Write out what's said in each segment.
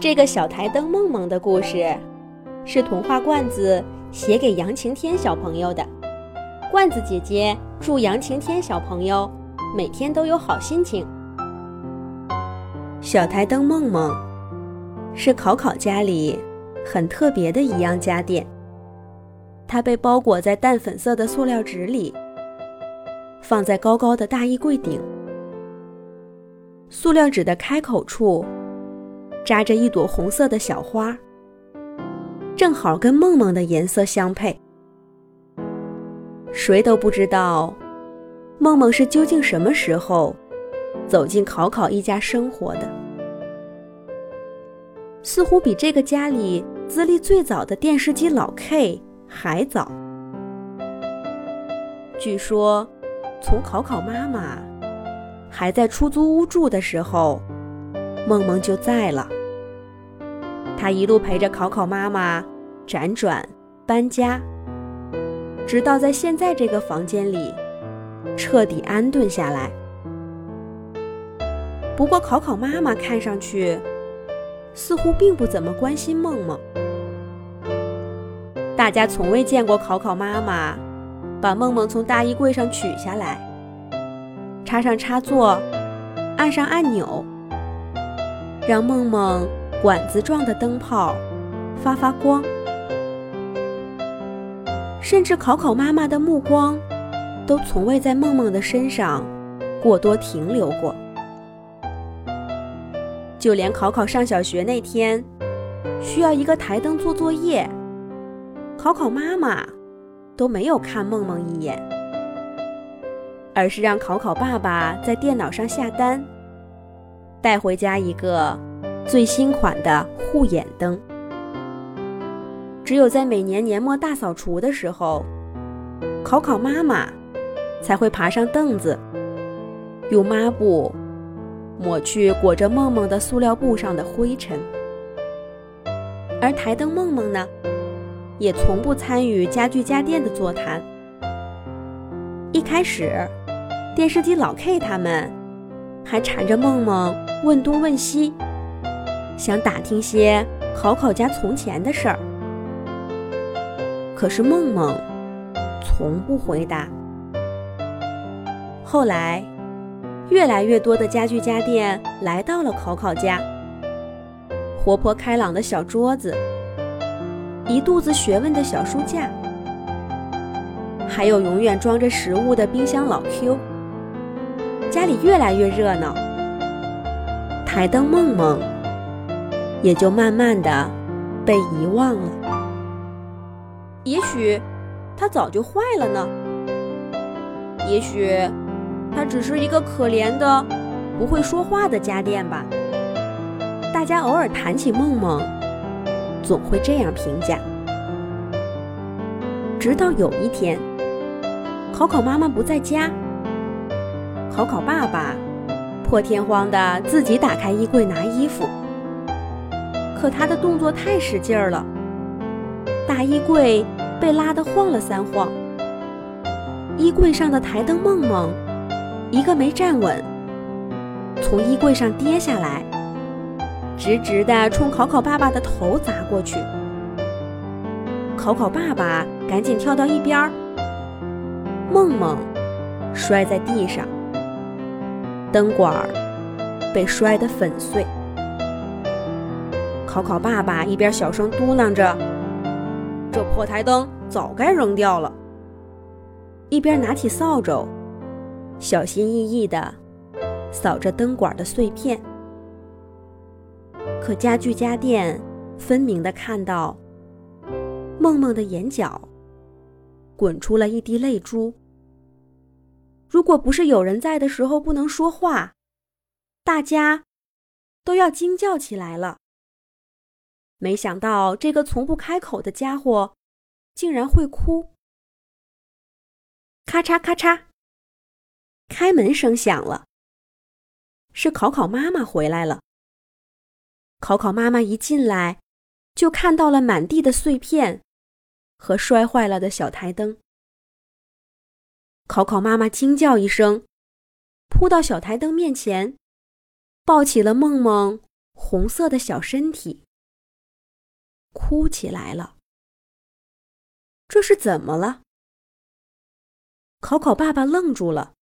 这个小台灯梦梦的故事，是童话罐子写给杨晴天小朋友的。罐子姐姐祝杨晴天小朋友每天都有好心情。小台灯梦梦是考考家里很特别的一样家电，它被包裹在淡粉色的塑料纸里，放在高高的大衣柜顶。塑料纸的开口处。扎着一朵红色的小花，正好跟梦梦的颜色相配。谁都不知道，梦梦是究竟什么时候走进考考一家生活的。似乎比这个家里资历最早的电视机老 K 还早。据说，从考考妈妈还在出租屋住的时候，梦梦就在了。他一路陪着考考妈妈辗转搬家，直到在现在这个房间里彻底安顿下来。不过，考考妈妈看上去似乎并不怎么关心梦梦。大家从未见过考考妈妈把梦梦从大衣柜上取下来，插上插座，按上按钮，让梦梦。管子状的灯泡发发光，甚至考考妈妈的目光都从未在梦梦的身上过多停留过。就连考考上小学那天，需要一个台灯做作业，考考妈妈都没有看梦梦一眼，而是让考考爸爸在电脑上下单，带回家一个。最新款的护眼灯，只有在每年年末大扫除的时候，考考妈妈才会爬上凳子，用抹布抹去裹着梦梦的塑料布上的灰尘。而台灯梦梦呢，也从不参与家具家电的座谈。一开始，电视机老 K 他们还缠着梦梦问东问西。想打听些考考家从前的事儿，可是梦梦从不回答。后来，越来越多的家具家电来到了考考家，活泼开朗的小桌子，一肚子学问的小书架，还有永远装着食物的冰箱老 Q，家里越来越热闹。台灯梦梦。也就慢慢的被遗忘了。也许它早就坏了呢。也许它只是一个可怜的不会说话的家电吧。大家偶尔谈起梦梦，总会这样评价。直到有一天，考考妈妈不在家，考考爸爸破天荒的自己打开衣柜拿衣服。可他的动作太使劲儿了，大衣柜被拉得晃了三晃。衣柜上的台灯梦梦，一个没站稳，从衣柜上跌下来，直直的冲考考爸爸的头砸过去。考考爸爸赶紧跳到一边儿，梦梦摔在地上，灯管儿被摔得粉碎。考考爸爸一边小声嘟囔着：“这破台灯早该扔掉了。”一边拿起扫帚，小心翼翼地扫着灯管的碎片。可家具家电分明地看到，梦梦的眼角滚出了一滴泪珠。如果不是有人在的时候不能说话，大家都要惊叫起来了。没想到这个从不开口的家伙，竟然会哭。咔嚓咔嚓，开门声响了。是考考妈妈回来了。考考妈妈一进来，就看到了满地的碎片和摔坏了的小台灯。考考妈妈惊叫一声，扑到小台灯面前，抱起了梦梦红色的小身体，哭起来了。这是怎么了？考考爸爸愣住了，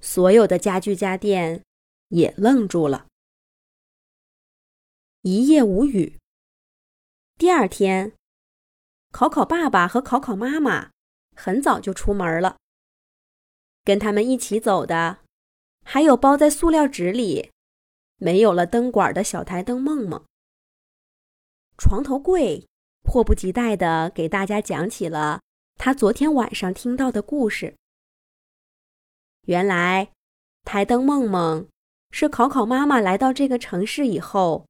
所有的家具家电也愣住了，一夜无语。第二天，考考爸爸和考考妈妈很早就出门了。跟他们一起走的，还有包在塑料纸里、没有了灯管的小台灯梦梦。床头柜迫不及待地给大家讲起了他昨天晚上听到的故事。原来，台灯梦梦是考考妈妈来到这个城市以后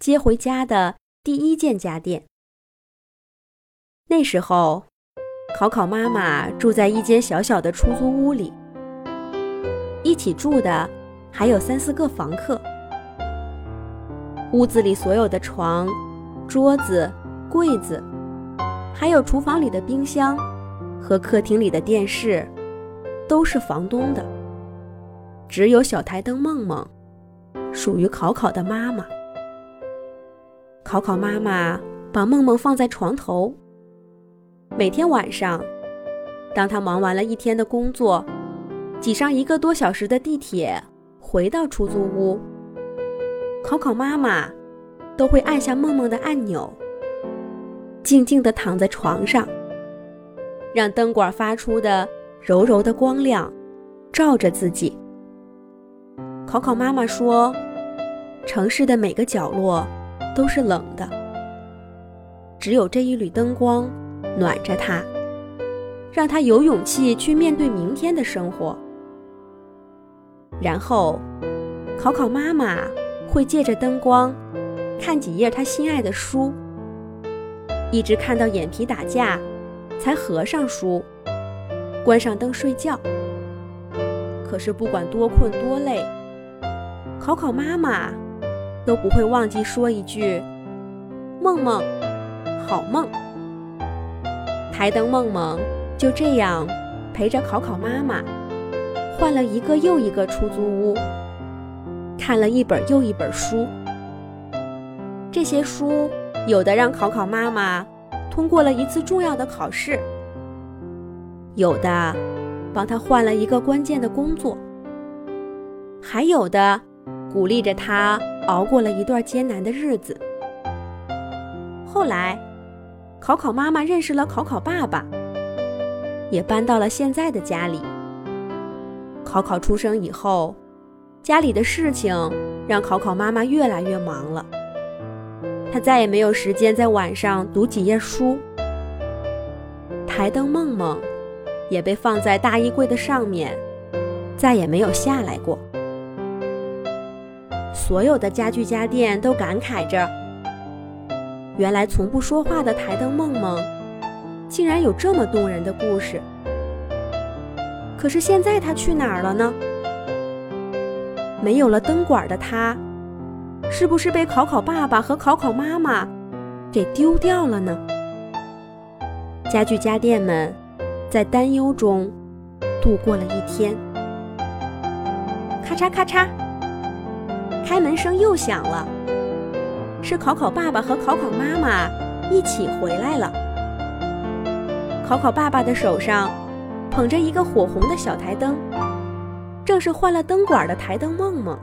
接回家的第一件家电。那时候。考考妈妈住在一间小小的出租屋里，一起住的还有三四个房客。屋子里所有的床、桌子、柜子，还有厨房里的冰箱和客厅里的电视，都是房东的。只有小台灯梦梦，属于考考的妈妈。考考妈妈把梦梦放在床头。每天晚上，当他忙完了一天的工作，挤上一个多小时的地铁回到出租屋，考考妈妈都会按下梦梦的按钮，静静地躺在床上，让灯管发出的柔柔的光亮照着自己。考考妈妈说：“城市的每个角落都是冷的，只有这一缕灯光。”暖着他，让他有勇气去面对明天的生活。然后，考考妈妈会借着灯光看几页他心爱的书，一直看到眼皮打架，才合上书，关上灯睡觉。可是不管多困多累，考考妈妈都不会忘记说一句：“梦梦，好梦。”台灯梦梦就这样陪着考考妈妈，换了一个又一个出租屋，看了一本又一本书。这些书有的让考考妈妈通过了一次重要的考试，有的帮他换了一个关键的工作，还有的鼓励着他熬过了一段艰难的日子。后来。考考妈妈认识了考考爸爸，也搬到了现在的家里。考考出生以后，家里的事情让考考妈妈越来越忙了，他再也没有时间在晚上读几页书。台灯梦梦也被放在大衣柜的上面，再也没有下来过。所有的家具家电都感慨着。原来从不说话的台灯梦梦，竟然有这么动人的故事。可是现在他去哪儿了呢？没有了灯管的他，是不是被考考爸爸和考考妈妈给丢掉了呢？家具家电们在担忧中度过了一天。咔嚓咔嚓，开门声又响了。是考考爸爸和考考妈妈一起回来了。考考爸爸的手上捧着一个火红的小台灯，正是换了灯管的台灯梦梦。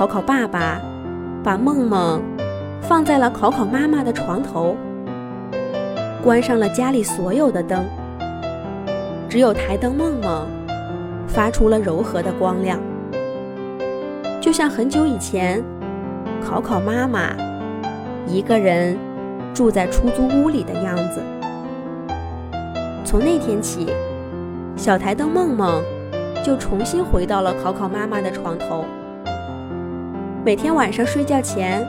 考考爸爸把梦梦放在了考考妈妈的床头，关上了家里所有的灯，只有台灯梦梦发出了柔和的光亮，就像很久以前。考考妈妈一个人住在出租屋里的样子。从那天起，小台灯梦梦就重新回到了考考妈妈的床头。每天晚上睡觉前，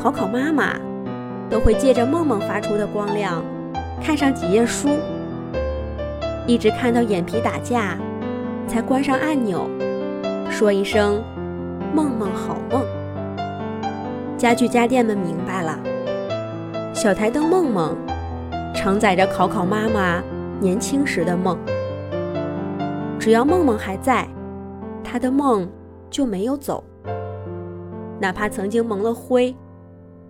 考考妈妈都会借着梦梦发出的光亮，看上几页书，一直看到眼皮打架，才关上按钮，说一声“梦梦好梦”。家具家电们明白了，小台灯梦梦承载着考考妈妈年轻时的梦。只要梦梦还在，她的梦就没有走。哪怕曾经蒙了灰，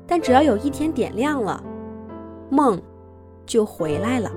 但只要有一天点亮了，梦就回来了。